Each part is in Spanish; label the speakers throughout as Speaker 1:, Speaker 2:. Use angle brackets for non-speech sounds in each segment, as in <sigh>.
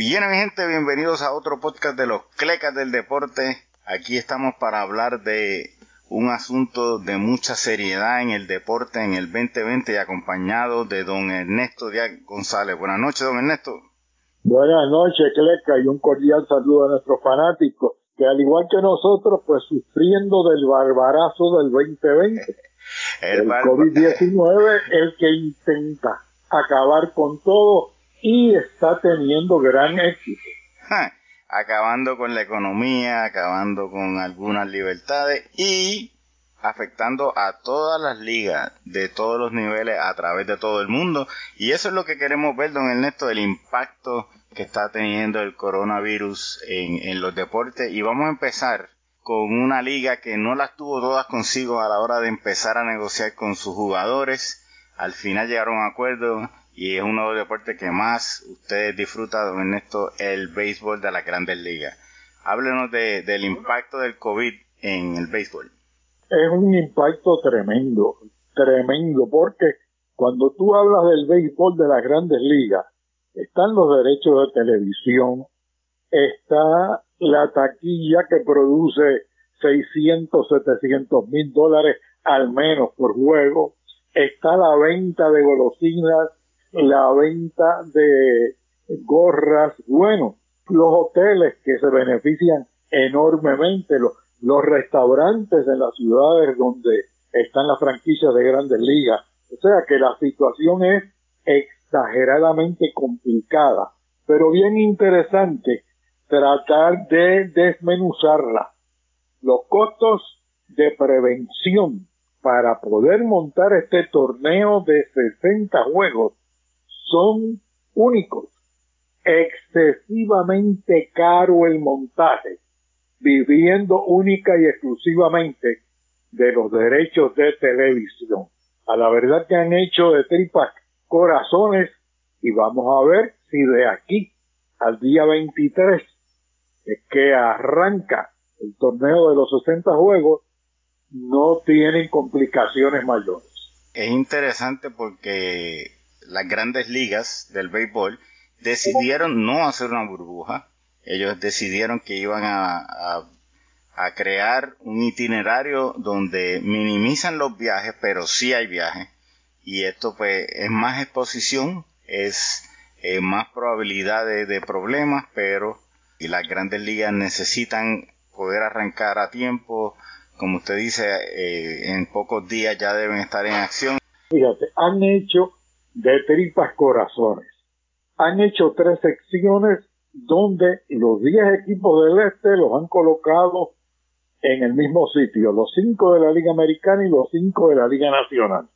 Speaker 1: Bien, mi gente, bienvenidos a otro podcast de los Clecas del Deporte. Aquí estamos para hablar de un asunto de mucha seriedad en el deporte en el 2020 y acompañado de don Ernesto Díaz González. Buenas noches, don Ernesto.
Speaker 2: Buenas noches, Cleca, y un cordial saludo a nuestros fanáticos, que al igual que nosotros, pues sufriendo del barbarazo del 2020. <laughs> el, el COVID-19, el que intenta acabar con todo y está teniendo gran éxito.
Speaker 1: acabando con la economía, acabando con algunas libertades y afectando a todas las ligas de todos los niveles a través de todo el mundo. Y eso es lo que queremos ver, don Ernesto, el impacto que está teniendo el coronavirus en, en los deportes. Y vamos a empezar con una liga que no las tuvo todas consigo a la hora de empezar a negociar con sus jugadores. Al final llegaron a un acuerdo y es uno de los deportes que más ustedes disfrutan, en esto, el béisbol de las grandes ligas. Háblenos de, del impacto del COVID en el béisbol.
Speaker 2: Es un impacto tremendo, tremendo, porque cuando tú hablas del béisbol de las grandes ligas, están los derechos de televisión, está la taquilla que produce 600, 700 mil dólares al menos por juego, está la venta de golosinas la venta de gorras, bueno, los hoteles que se benefician enormemente, los, restaurantes en las ciudades donde están las franquicias de grandes ligas. O sea que la situación es exageradamente complicada, pero bien interesante tratar de desmenuzarla. Los costos de prevención para poder montar este torneo de 60 juegos son únicos, excesivamente caro el montaje, viviendo única y exclusivamente de los derechos de televisión. A la verdad que han hecho de tripas corazones y vamos a ver si de aquí al día 23 es que arranca el torneo de los 60 juegos, no tienen complicaciones mayores.
Speaker 1: Es interesante porque las grandes ligas del béisbol decidieron no hacer una burbuja. Ellos decidieron que iban a, crear un itinerario donde minimizan los viajes, pero sí hay viajes. Y esto pues es más exposición, es eh, más probabilidad de, problemas, pero y las grandes ligas necesitan poder arrancar a tiempo. Como usted dice, eh, en pocos días ya deben estar en acción.
Speaker 2: Fíjate, han hecho de tripas corazones. Han hecho tres secciones donde los 10 equipos del este los han colocado en el mismo sitio, los cinco de la Liga Americana y los cinco de la Liga Nacional.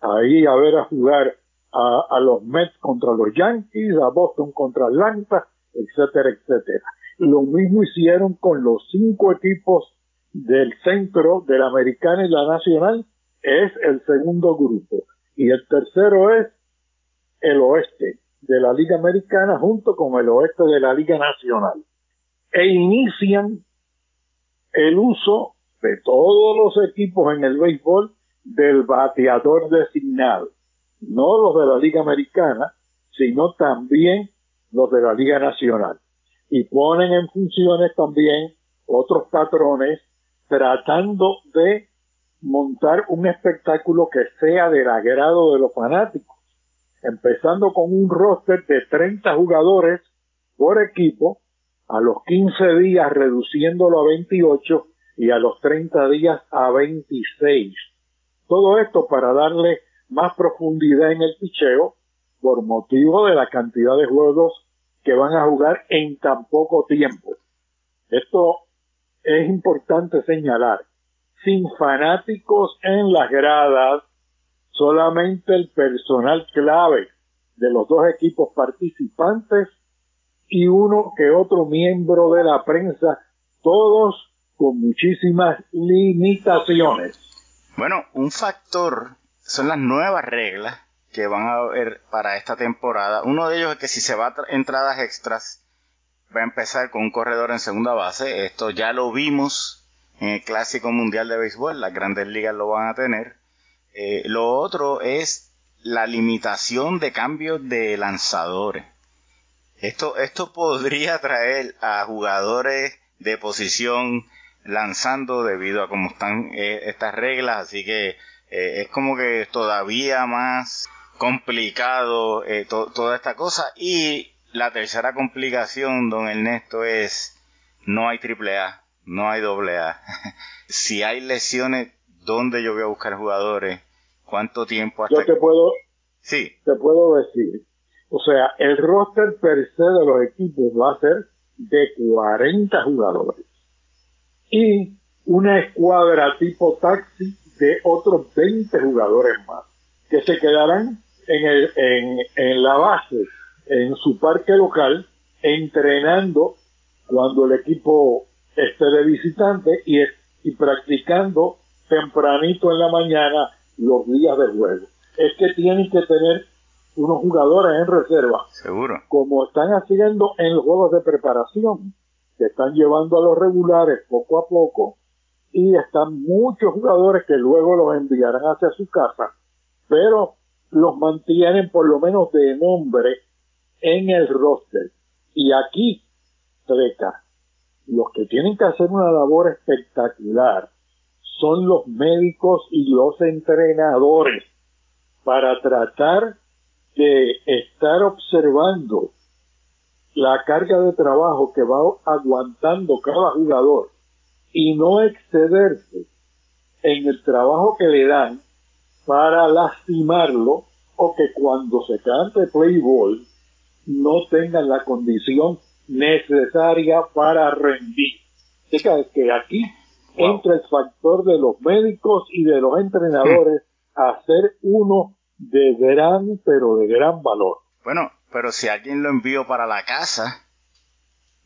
Speaker 2: Ahí a ver a jugar a, a los Mets contra los Yankees, a Boston contra Atlanta, etcétera, etcétera. Lo mismo hicieron con los cinco equipos del centro de la Americana y la Nacional, es el segundo grupo. Y el tercero es el oeste de la Liga Americana junto con el oeste de la Liga Nacional. E inician el uso de todos los equipos en el béisbol del bateador designado, no los de la Liga Americana, sino también los de la Liga Nacional. Y ponen en funciones también otros patrones tratando de montar un espectáculo que sea del agrado de los fanáticos empezando con un roster de 30 jugadores por equipo, a los 15 días reduciéndolo a 28 y a los 30 días a 26. Todo esto para darle más profundidad en el picheo por motivo de la cantidad de juegos que van a jugar en tan poco tiempo. Esto es importante señalar. Sin fanáticos en las gradas, solamente el personal clave de los dos equipos participantes y uno que otro miembro de la prensa, todos con muchísimas limitaciones.
Speaker 1: Bueno, un factor son las nuevas reglas que van a haber para esta temporada. Uno de ellos es que si se va a entradas extras, va a empezar con un corredor en segunda base. Esto ya lo vimos en el Clásico Mundial de Béisbol. Las grandes ligas lo van a tener. Eh, lo otro es la limitación de cambios de lanzadores. Esto, esto podría traer a jugadores de posición lanzando debido a cómo están eh, estas reglas, así que eh, es como que todavía más complicado toda esta cosa. Y la tercera complicación, don Ernesto, es no hay triple A, no hay doble A. <laughs> si hay lesiones, ¿dónde yo voy a buscar jugadores? ¿Cuánto tiempo
Speaker 2: hasta Yo te puedo,
Speaker 1: sí.
Speaker 2: te puedo decir. O sea, el roster per se de los equipos va a ser de 40 jugadores. Y una escuadra tipo taxi de otros 20 jugadores más, que se quedarán en, el, en, en la base, en su parque local, entrenando cuando el equipo esté de visitante y, y practicando tempranito en la mañana los días de juego. Es que tienen que tener unos jugadores en reserva.
Speaker 1: Seguro.
Speaker 2: Como están haciendo en los juegos de preparación, que están llevando a los regulares poco a poco y están muchos jugadores que luego los enviarán hacia su casa, pero los mantienen por lo menos de nombre en el roster. Y aquí, Treca, los que tienen que hacer una labor espectacular son los médicos y los entrenadores para tratar de estar observando la carga de trabajo que va aguantando cada jugador y no excederse en el trabajo que le dan para lastimarlo o que cuando se cante play ball no tengan la condición necesaria para rendir. Es que aquí entra el factor de los médicos y de los entrenadores a ser uno de gran, pero de gran valor.
Speaker 1: Bueno, pero si alguien lo envió para la casa,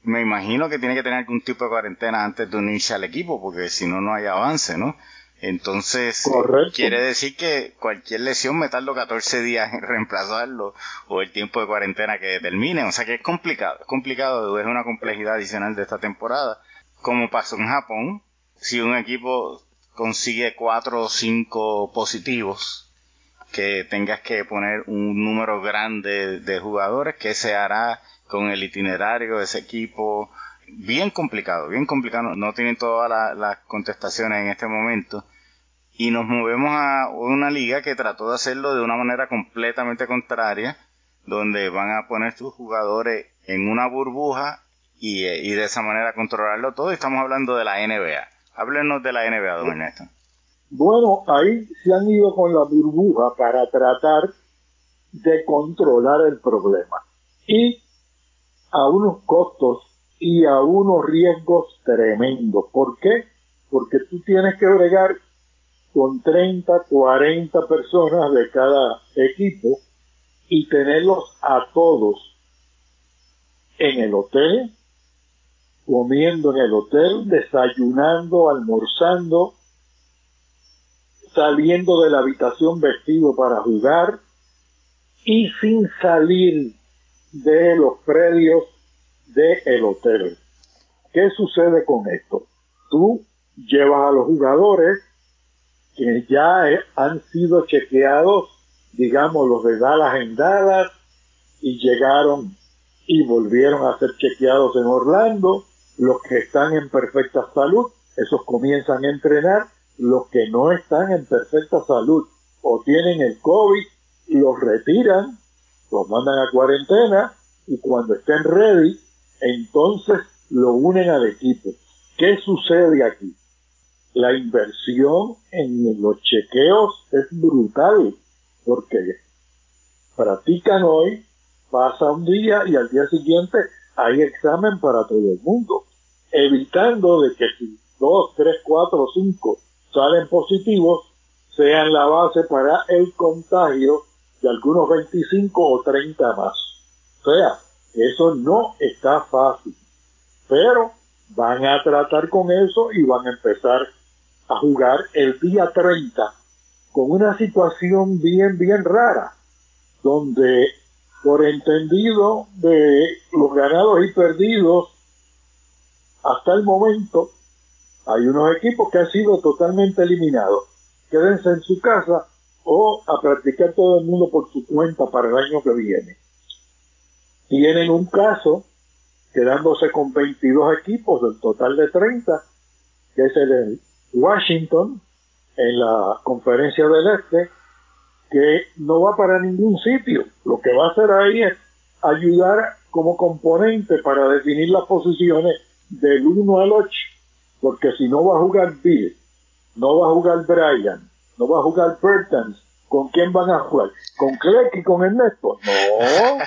Speaker 1: me imagino que tiene que tener algún tipo de cuarentena antes de unirse al equipo, porque si no, no hay avance, ¿no? Entonces, quiere decir que cualquier lesión me tardo 14 días en reemplazarlo o el tiempo de cuarentena que determine. O sea que es complicado, es complicado, es una complejidad adicional de esta temporada. Como pasó en Japón, si un equipo consigue cuatro o cinco positivos, que tengas que poner un número grande de jugadores, que se hará con el itinerario de ese equipo, bien complicado, bien complicado, no tienen todas las contestaciones en este momento. Y nos movemos a una liga que trató de hacerlo de una manera completamente contraria, donde van a poner sus jugadores en una burbuja y, de esa manera controlarlo todo. Y estamos hablando de la NBA. Háblenos de la NBA, don Ernesto.
Speaker 2: Bueno, ahí se han ido con la burbuja para tratar de controlar el problema. Y a unos costos y a unos riesgos tremendos. ¿Por qué? Porque tú tienes que bregar con 30, 40 personas de cada equipo y tenerlos a todos en el hotel, comiendo en el hotel, desayunando, almorzando, saliendo de la habitación vestido para jugar y sin salir de los predios del el hotel. ¿Qué sucede con esto? Tú llevas a los jugadores que ya han sido chequeados, digamos, los de Dallas en Dallas, y llegaron y volvieron a ser chequeados en Orlando, los que están en perfecta salud, esos comienzan a entrenar, los que no están en perfecta salud o tienen el COVID, los retiran, los mandan a cuarentena y cuando estén ready, entonces lo unen al equipo. ¿Qué sucede aquí? La inversión en los chequeos es brutal porque practican hoy, pasa un día y al día siguiente hay examen para todo el mundo, evitando de que si dos, tres, cuatro, cinco salen positivos, sean la base para el contagio de algunos 25 o 30 más. O sea, eso no está fácil. Pero van a tratar con eso y van a empezar a jugar el día 30 con una situación bien, bien rara, donde por entendido de los ganados y perdidos hasta el momento, hay unos equipos que han sido totalmente eliminados. Quédense en su casa o a practicar todo el mundo por su cuenta para el año que viene. tienen un caso quedándose con 22 equipos del total de 30, que es el Washington en la conferencia del Este, que no va para ningún sitio. Lo que va a hacer ahí es ayudar como componente para definir las posiciones del 1 al 8, porque si no va a jugar Bill, no va a jugar Brian, no va a jugar Bertans, ¿con quién van a jugar? ¿Con Cleck y con Ernesto? No,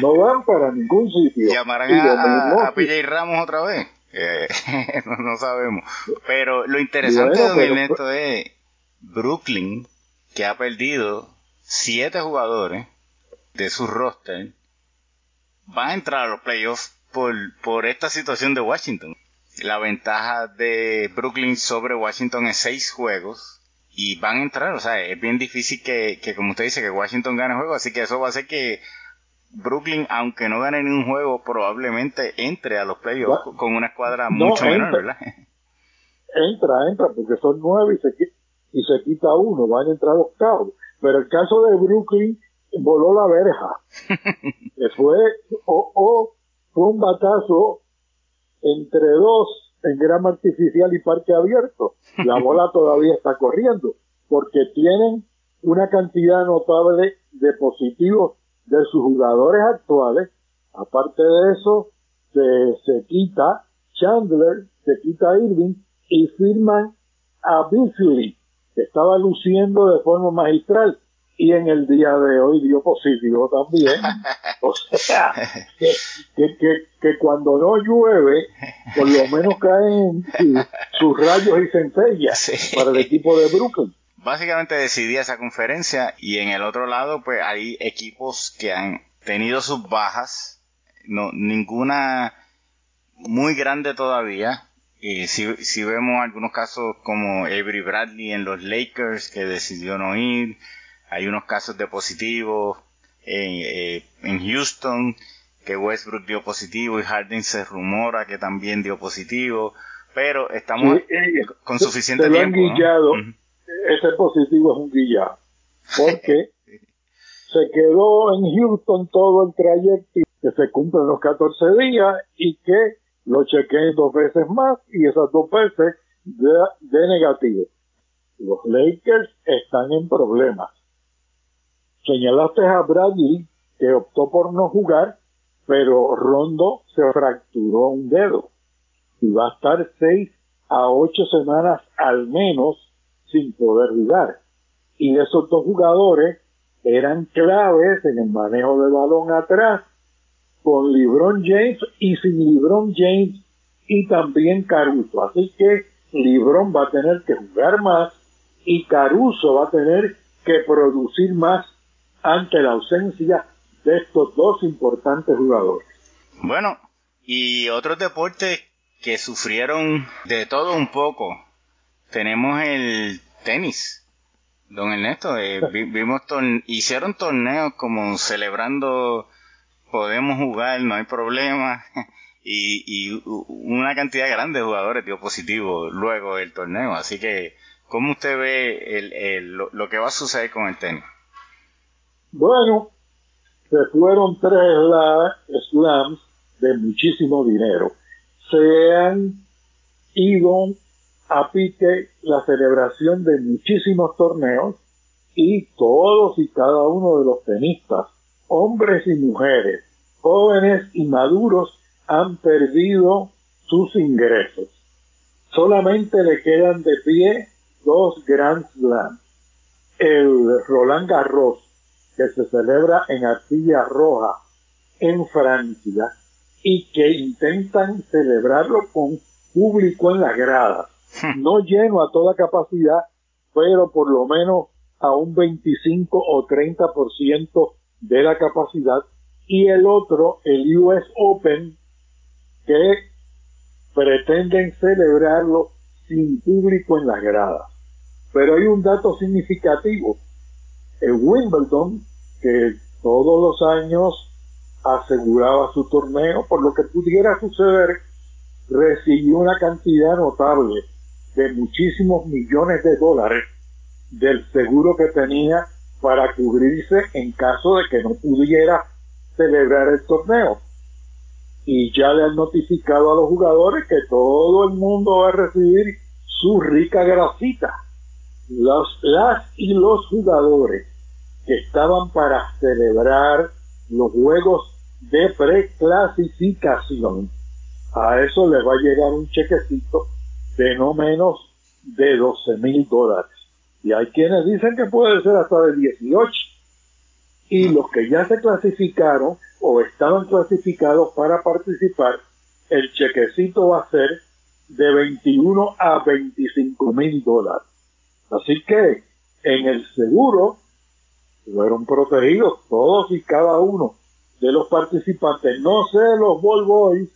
Speaker 2: <laughs> no van para ningún sitio.
Speaker 1: ¿Llamarán a, a, PJ Ramos otra vez? <laughs> no, sabemos. Pero lo interesante de Ernesto es Brooklyn, que ha perdido siete jugadores de su roster, va a entrar a los playoffs por, por esta situación de Washington. La ventaja de Brooklyn sobre Washington es seis juegos y van a entrar, o sea, es bien difícil que, que como usted dice, que Washington gane juego, así que eso va a hacer que Brooklyn, aunque no gane ningún juego, probablemente entre a los playoffs con una escuadra mucho menor, ¿verdad?
Speaker 2: Entra, entra, porque son nueve y se, y se quita uno, van a entrar octavos. Pero el caso de Brooklyn voló la verja. <laughs> fue, o, o fue un batazo entre dos en grama artificial y parque abierto. La <laughs> bola todavía está corriendo porque tienen una cantidad notable de positivos de sus jugadores actuales. Aparte de eso, se, se quita Chandler, se quita Irving y firman a Beasley, que estaba luciendo de forma magistral y en el día de hoy dio positivo también. <laughs> O sea, que, que, que, cuando no llueve, por lo menos caen sus rayos y centellas para el equipo de Brooklyn.
Speaker 1: Básicamente decidí esa conferencia y en el otro lado pues hay equipos que han tenido sus bajas, no ninguna muy grande todavía. Y si, si vemos algunos casos como Avery Bradley en los Lakers que decidió no ir, hay unos casos de positivos en, eh, en Houston, que Westbrook dio positivo y Harden se rumora que también dio positivo, pero estamos eh, con suficiente tiempo.
Speaker 2: Ese positivo es un guillado, porque <laughs> se quedó en Houston todo el trayecto que se cumplen los 14 días y que lo chequeen dos veces más y esas dos veces de, de negativo. Los Lakers están en problemas Señalaste a Bradley, que optó por no jugar, pero Rondo se fracturó un dedo y va a estar seis a ocho semanas al menos sin poder jugar. Y esos dos jugadores eran claves en el manejo del balón atrás, con LeBron James y sin LeBron James y también Caruso. Así que LeBron va a tener que jugar más y Caruso va a tener que producir más ante la ausencia de estos dos importantes jugadores.
Speaker 1: Bueno, y otros deportes que sufrieron de todo un poco. Tenemos el tenis. Don Ernesto, eh, vimos hicieron torneos como celebrando podemos jugar, no hay problema. <laughs> Y, y una cantidad grande de jugadores dio positivo luego del torneo. Así que, ¿cómo usted ve el, lo que va a suceder con el tenis?
Speaker 2: Bueno, se fueron tres slams de muchísimo dinero. Se han ido a pique la celebración de muchísimos torneos y todos y cada uno de los tenistas, hombres y mujeres, jóvenes y maduros, han perdido sus ingresos. Solamente le quedan de pie dos Grand Slams. El Roland Garros que se celebra en Arcilla Roja, en Francia, y que intentan celebrarlo con público en la grada. Hmm. <laughs> No lleno a toda capacidad, pero por lo menos a un 25 o 30% de la capacidad. Y el otro, el US Open, que pretenden celebrarlo sin público en la grada. Pero hay un dato significativo. El Wimbledon que todos los años aseguraba su torneo, por lo que pudiera suceder, recibió una cantidad notable de muchísimos millones de dólares del seguro que tenía para cubrirse en caso de que no pudiera celebrar el torneo. Y ya le han notificado a los jugadores que todo el mundo va a recibir su rica grasita. Los, las y los jugadores que estaban para celebrar los juegos de preclasificación, a eso les va a llegar un chequecito de no menos de 12 mil dólares. Y hay quienes dicen que puede ser hasta de 18. Y los que ya se clasificaron o estaban clasificados para participar, el chequecito va a ser de 21 a 25 mil dólares. Así que en el seguro fueron protegidos todos y cada uno de los participantes. No sé los Ball Boys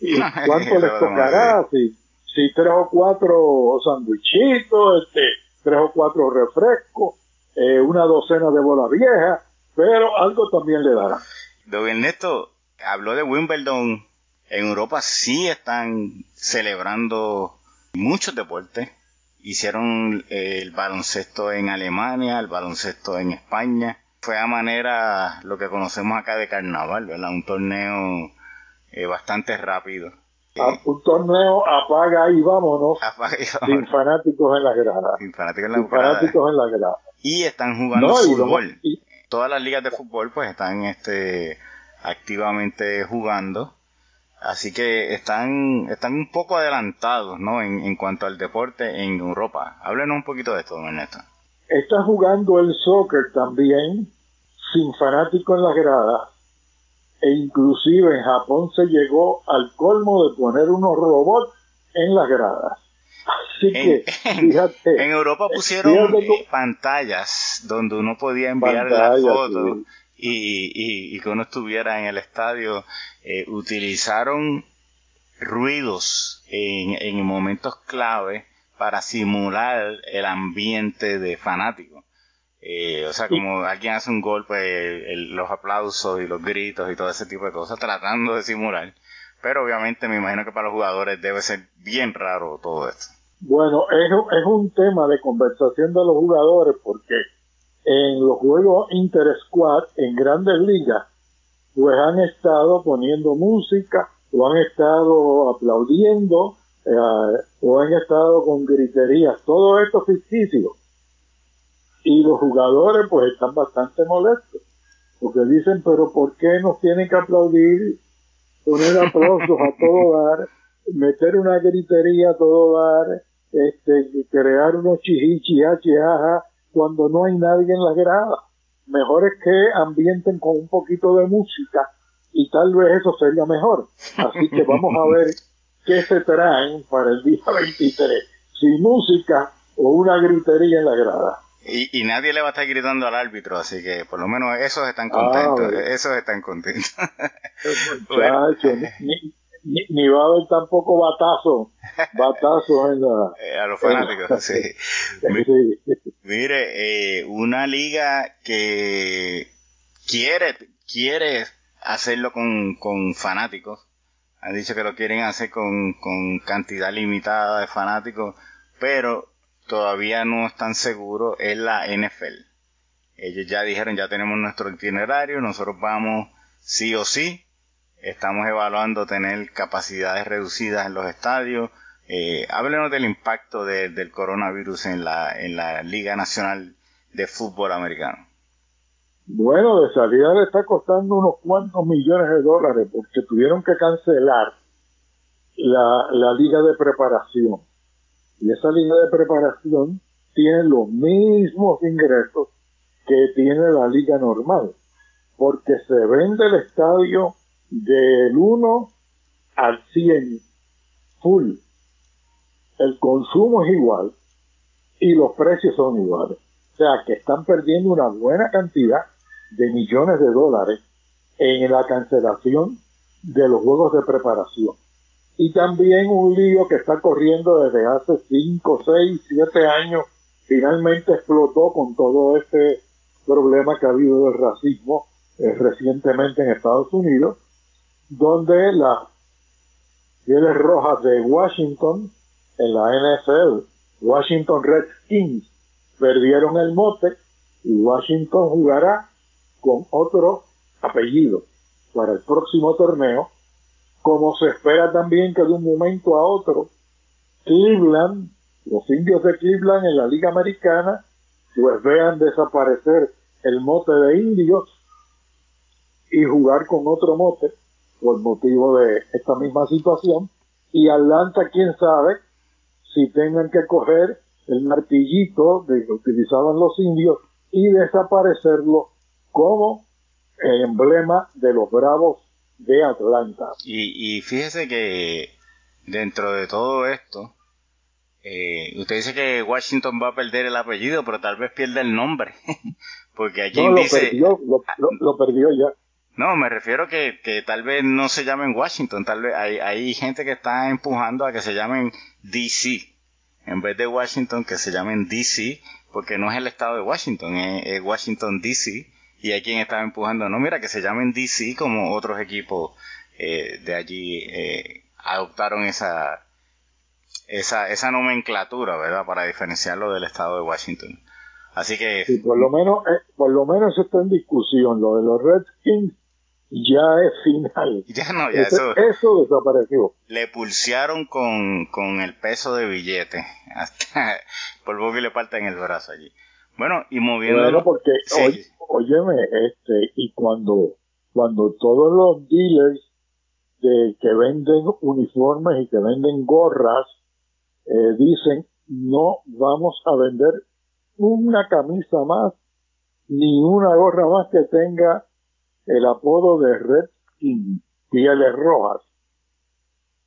Speaker 2: y <laughs> cuánto les tocará, si, si tres o cuatro sandwichitos, este, tres o cuatro refrescos, eh, una docena de bola vieja, pero algo también le dará.
Speaker 1: Don Ernesto habló de Wimbledon. En Europa sí están celebrando muchos deportes. Hicieron eh, el baloncesto en Alemania, el baloncesto en España. Fue a manera lo que conocemos acá de carnaval, ¿verdad? Un torneo eh, bastante rápido
Speaker 2: un torneo apaga y vámonos. Sin fanáticos en las gradas.
Speaker 1: Sin fanáticos en las gradas. Y están jugando fútbol. Todas las ligas de fútbol pues están este activamente jugando. Así que están, están un poco adelantados, ¿no? En, en cuanto al deporte en Europa. Háblenos un poquito de esto, don Ernesto.
Speaker 2: Está jugando el soccer también, sin fanáticos en las gradas e inclusive en Japón se llegó al colmo de poner unos robots en las gradas. Así que, <laughs> fíjate.
Speaker 1: En Europa pusieron pantallas donde uno podía enviar la foto y, y, que uno estuviera en el estadio. Eh, utilizaron ruidos en, en momentos clave para simular el ambiente de fanáticos. Eh, o sea, como alguien hace un golpe, los aplausos y los gritos y todo ese tipo de cosas, tratando de simular. Pero obviamente me imagino que para los jugadores debe ser bien raro todo esto.
Speaker 2: Bueno, es, es un tema de conversación de los jugadores porque en los juegos inter-squad en grandes ligas, pues han estado poniendo música o han estado aplaudiendo eh, o han estado con griterías. Todo esto ficticio y los jugadores pues están bastante molestos porque dicen pero ¿por qué nos tienen que aplaudir poner aplausos a todo dar meter una gritería a todo dar este, crear unos chihichi cuando no hay nadie en la grada mejor es que ambienten con un poquito de música y tal vez eso sería mejor así que vamos a ver qué se traen para el día 23 sin música o una gritería en la grada
Speaker 1: y, y, nadie le va a estar gritando al árbitro, así que por lo menos esos están contentos, ah, esos están contentos. <laughs>
Speaker 2: ni, ni, va a haber tampoco batazo, batazo en la...
Speaker 1: Eh, a los fanáticos, <laughs> sí. Mire, eh, una liga que quiere, quiere hacerlo con, con fanáticos, han dicho que lo quieren hacer con, con cantidad limitada de fanáticos, pero todavía no están seguros es la NFL. Ellos ya dijeron, ya tenemos nuestro itinerario, nosotros vamos sí o sí. Estamos evaluando tener capacidades reducidas en los estadios. Eh, háblenos del impacto del coronavirus en la, en la Liga Nacional de Fútbol Americano.
Speaker 2: Bueno, de salida le está costando unos cuantos millones de dólares porque tuvieron que cancelar la, la liga de preparación. Y esa línea de preparación tiene los mismos ingresos que tiene la liga normal, porque se vende el estadio del 1 al 100 full. El consumo es igual y los precios son iguales. O sea que están perdiendo una buena cantidad de millones de dólares en la cancelación de los juegos de preparación y también un lío que está corriendo desde hace 5, 6, 7 años, finalmente explotó con todo este problema que ha habido del racismo eh, recientemente en Estados Unidos, donde las pieles rojas de Washington en la NFL, Washington Redskins, perdieron el mote y Washington jugará con otro apellido. para el próximo torneo, como se espera también que de un momento a otro Cleveland, los indios de Cleveland en la Liga Americana, pues vean desaparecer el mote de indios y jugar con otro mote por motivo de esta misma situación. Y Atlanta, quién sabe, si tengan que coger el martillito de que utilizaban los indios y desaparecerlo como el emblema de los Bravos de Atlanta.
Speaker 1: Y, y fíjese que dentro de todo esto, eh, usted dice que Washington va a perder el apellido, pero tal vez pierda el nombre. <laughs> Porque aquí
Speaker 2: no, lo
Speaker 1: dice...
Speaker 2: Perdió, lo, perdió ya.
Speaker 1: No, me refiero que, que tal vez no se llamen Washington, tal vez hay, hay gente que está empujando a que se llamen DC. En vez de Washington, que se llamen DC, porque no es el estado de Washington, es, Washington DC. Y hay quien está empujando, no, mira, que se llamen DC como otros equipos eh, de allí eh, adoptaron esa, esa, esa nomenclatura, ¿verdad? Para diferenciarlo del estado de Washington. Así que...
Speaker 2: Sí, por lo menos, eh, por lo menos está en discusión. Lo de los Redskins ya es final. <laughs>
Speaker 1: Ya no, ya eso,
Speaker 2: eso desapareció.
Speaker 1: Le pulsearon con, con el peso de billete. <laughs> Hasta por poco que le falta en el brazo allí. Bueno, y moviendo.
Speaker 2: Bueno, porque, oye, óyeme, este, y cuando, cuando todos los dealers de, que venden uniformes y que venden gorras, eh, dicen, no vamos a vender una camisa más, ni una gorra más que tenga el apodo de Red King, pieles rojas.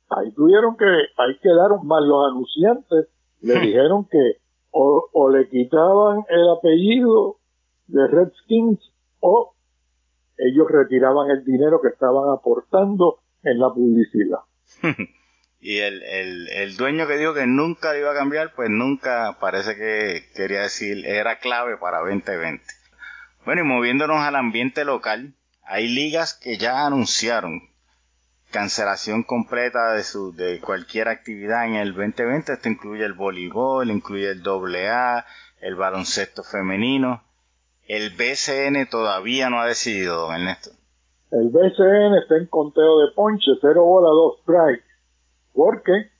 Speaker 2: Ahí tuvieron que, ahí quedaron más los anunciantes, le <laughs> dijeron que o, le quitaban el apellido de Redskins o ellos retiraban el dinero que estaban aportando en la publicidad. <laughs>
Speaker 1: y el, el, el, dueño que dijo que nunca iba a cambiar, pues nunca parece que quería decir, era clave para 2020. Bueno, y moviéndonos al ambiente local, hay ligas que ya anunciaron cancelación completa de su de cualquier actividad en el 2020. Esto incluye el voleibol, incluye el AA, el baloncesto femenino. El BCN todavía no ha decidido, Ernesto.
Speaker 2: El BCN está en conteo de ponche, 0 bola, 2 strikes, porque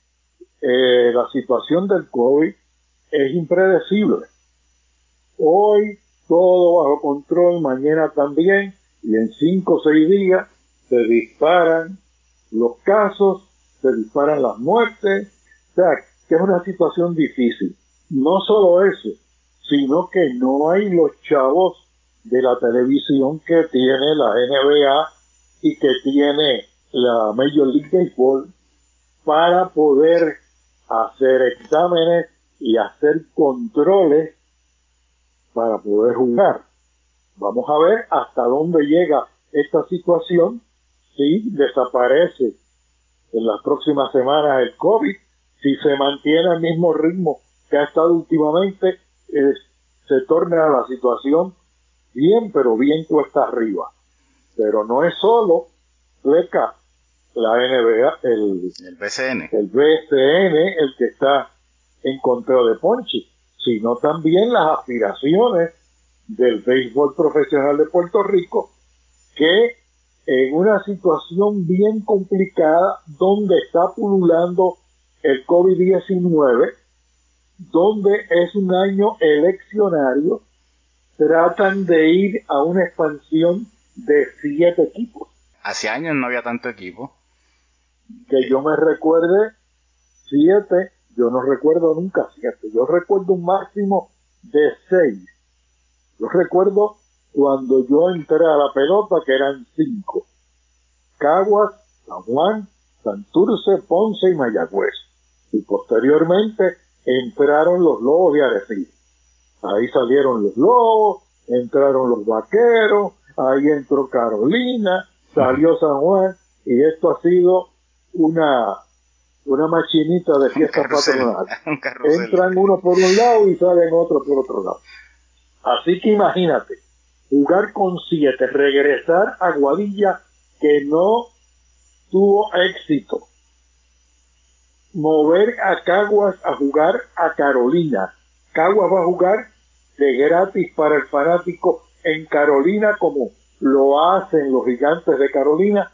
Speaker 2: eh, la situación del COVID es impredecible. Hoy todo bajo control, mañana también y en cinco o seis días se disparan los casos, se disparan las muertes, o sea, que es una situación difícil. No solo eso, sino que no hay los chavos de la televisión que tiene la NBA y que tiene la Major League Baseball para poder hacer exámenes y hacer controles para poder jugar. Vamos a ver hasta dónde llega esta situación si desaparece en las próximas semanas el COVID, si se mantiene el mismo ritmo que ha estado últimamente, se torna la situación bien, pero bien cuesta arriba. Pero no es solo Leca, la NBA, el,
Speaker 1: el BCN.
Speaker 2: el BCN, el que está en conteo de Ponchi, sino también las aspiraciones del béisbol profesional de Puerto Rico, que en una situación bien complicada donde está pululando el COVID-19, donde es un año eleccionario, tratan de ir a una expansión de siete equipos.
Speaker 1: Hace años no había tanto equipo.
Speaker 2: Que yo me recuerde siete, yo no recuerdo nunca siete, yo recuerdo un máximo de seis yo recuerdo cuando yo entré a la pelota que eran cinco. Caguas, San Juan, Santurce, Ponce y Mayagüez. Y posteriormente entraron los lobos de Arecibo. Ahí salieron los lobos, entraron los vaqueros, ahí entró Carolina, salió San Juan, y esto ha sido una, una machinita de fiesta patronal. <laughs> Entran uno por un lado y salen otro por otro lado. Así que imagínate, jugar con siete, regresar a Guadilla que no tuvo éxito, mover a Caguas a jugar a Carolina. Caguas va a jugar de gratis para el fanático en Carolina como lo hacen los gigantes de Carolina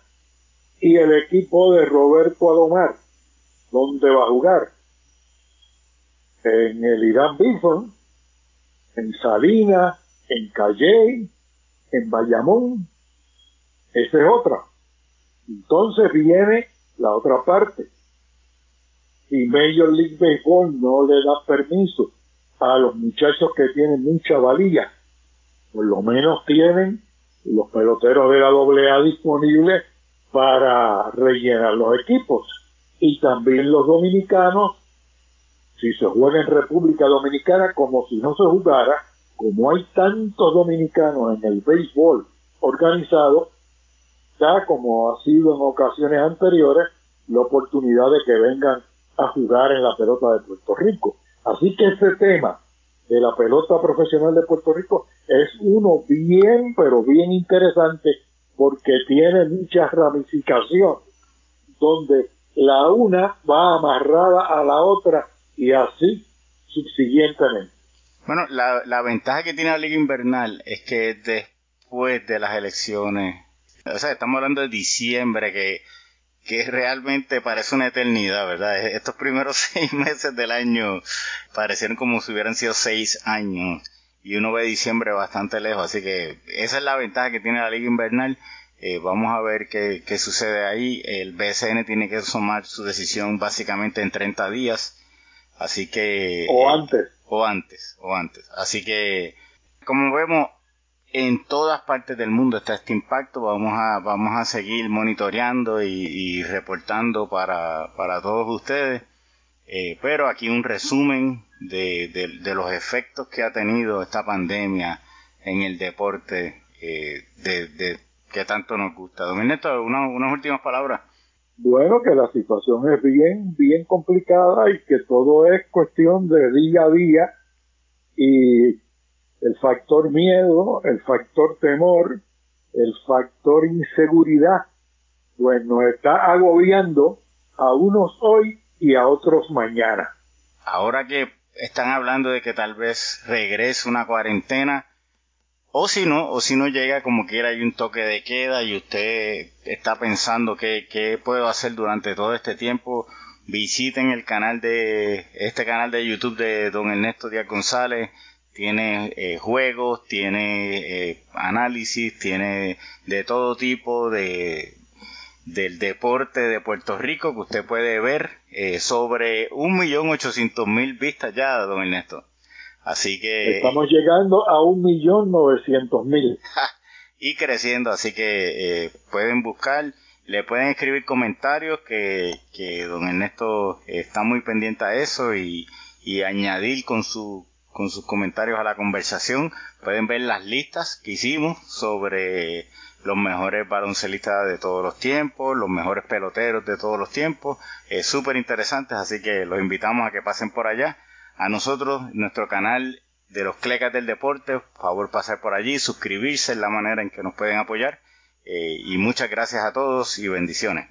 Speaker 2: y el equipo de Roberto Alomar, donde va a jugar en el Irán Bison, en Salinas, en Calley, en Bayamón. Esa es otra. Entonces viene la otra parte. Si Major League Baseball no le da permiso a los muchachos que tienen mucha valía, por lo menos tienen los peloteros de la AA disponibles para rellenar los equipos. Y también los dominicanos, si se juega en República Dominicana como si no se jugara, como hay tantos dominicanos en el béisbol organizado, da como ha sido en ocasiones anteriores la oportunidad de que vengan a jugar en la pelota de Puerto Rico. Así que ese tema de la pelota profesional de Puerto Rico es uno bien, pero bien interesante porque tiene muchas ramificaciones, donde la una va amarrada a la otra y así subsiguientemente.
Speaker 1: Bueno, la, la ventaja que tiene la Liga Invernal es que después de las elecciones, o sea, estamos hablando de diciembre, que, que realmente parece una eternidad, ¿verdad? Estos primeros <laughs> seis meses del año parecieron como si hubieran sido seis años y uno ve diciembre bastante lejos, así que esa es la ventaja que tiene la liga invernal. Eh, vamos a ver qué, qué, sucede ahí. El BSN tiene que tomar su decisión básicamente en 30 días, así que...
Speaker 2: O antes.
Speaker 1: O antes, o antes. Así que, como vemos, en todas partes del mundo está este impacto. Vamos a, vamos a seguir monitoreando y, reportando para, para todos ustedes. Eh, pero aquí un resumen de, de, los efectos que ha tenido esta pandemia en el deporte eh, de, que tanto nos gusta. Don Ernesto, unas últimas palabras.
Speaker 2: Bueno, que la situación es bien, bien complicada y que todo es cuestión de día a día y el factor miedo, el factor temor, el factor inseguridad, pues nos está agobiando a unos hoy y a otros mañana.
Speaker 1: Ahora que están hablando de que tal vez regrese una cuarentena, o si no, o si no llega como quiera hay un toque de queda y usted está pensando qué, qué puedo hacer durante todo este tiempo, visiten el canal de, este canal de YouTube de don Ernesto Díaz González, tiene eh, juegos, tiene eh, análisis, tiene de todo tipo de, del deporte de Puerto Rico que usted puede ver eh, sobre un millón ochocientos mil vistas ya, don Ernesto. Así que...
Speaker 2: Estamos llegando a un millón novecientos mil. <laughs>
Speaker 1: y creciendo, así que eh, pueden buscar, le pueden escribir comentarios que, que don Ernesto está muy pendiente a eso y, y añadir con su con sus comentarios a la conversación. Pueden ver las listas que hicimos sobre los mejores baloncelistas de todos los tiempos, los mejores peloteros de todos los tiempos, es súper interesantes, así que los invitamos a que pasen por allá. A nosotros, nuestro canal de los Clecas del Deporte, por favor pasar por allí, suscribirse, es la manera en que nos pueden apoyar. Eh, y muchas gracias a todos y bendiciones.